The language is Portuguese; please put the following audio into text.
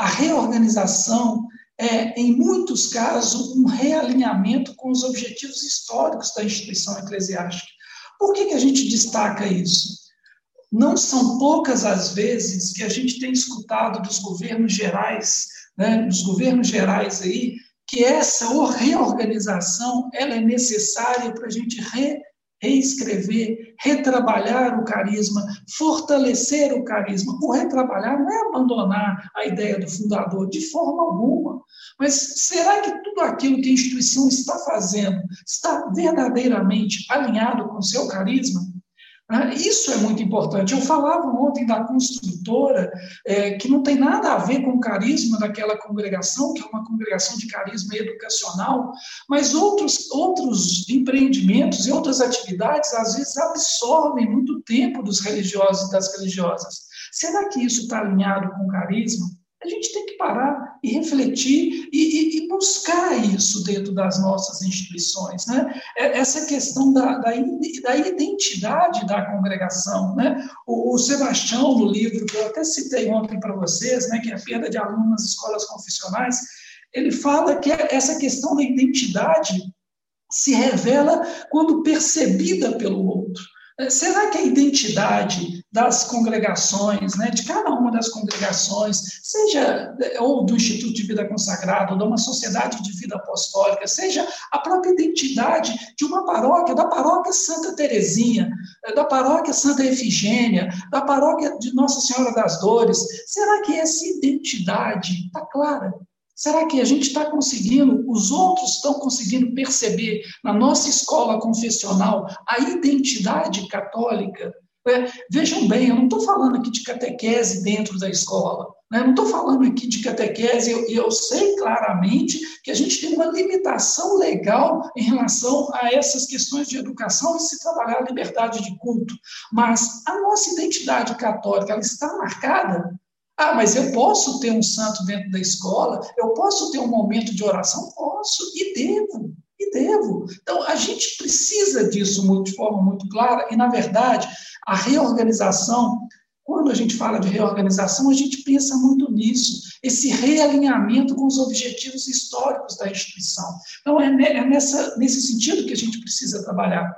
A reorganização é, em muitos casos, um realinhamento com os objetivos históricos da instituição eclesiástica. Por que, que a gente destaca isso? Não são poucas as vezes que a gente tem escutado dos governos gerais, né, dos governos gerais aí, que essa reorganização ela é necessária para a gente re, reescrever, retrabalhar o carisma, fortalecer o carisma. O retrabalhar não é abandonar a ideia do fundador de forma alguma. Mas será que tudo aquilo que a instituição está fazendo está verdadeiramente alinhado com o seu carisma? Né? Isso é muito importante. Eu falava ontem da construtora, é, que não tem nada a ver com o carisma daquela congregação, que é uma congregação de carisma educacional, mas outros, outros empreendimentos e outras atividades, às vezes, absorvem muito tempo dos religiosos e das religiosas. Será que isso está alinhado com o carisma? A gente tem que parar e refletir e, e, buscar isso dentro das nossas instituições. Né? É, essa questão da, da, da identidade da congregação. Né? O, o, Sebastião, no livro que eu até citei ontem para vocês, né, que é a perda de alunos nas escolas confessionais, ele fala que essa questão da identidade se revela quando percebida pelo outro. Será que a identidade das congregações, né, de cada uma das congregações, seja ou do Instituto de Vida Consagrada, ou de uma sociedade de vida apostólica, seja a própria identidade de uma paróquia, da paróquia Santa Terezinha, da paróquia Santa Efigênia, da paróquia de Nossa Senhora das Dores, será que essa identidade está clara? Será que a gente está conseguindo, os outros estão conseguindo perceber na nossa escola confessional a identidade católica? É, vejam bem, eu não estou falando aqui de catequese dentro da escola, né? não estou falando aqui de catequese, eu, eu sei claramente que a gente tem uma limitação legal em relação a essas questões de educação e se trabalhar a liberdade de culto, mas a nossa identidade católica ela está marcada ah, mas eu posso ter um santo dentro da escola? Eu posso ter um momento de oração? Posso e devo, e devo. Então, a gente precisa disso de forma muito clara, e, na verdade, a reorganização, quando a gente fala de reorganização, a gente pensa muito nisso, esse realinhamento com os objetivos históricos da instituição. Então, é, é nessa, nesse sentido que a gente precisa trabalhar.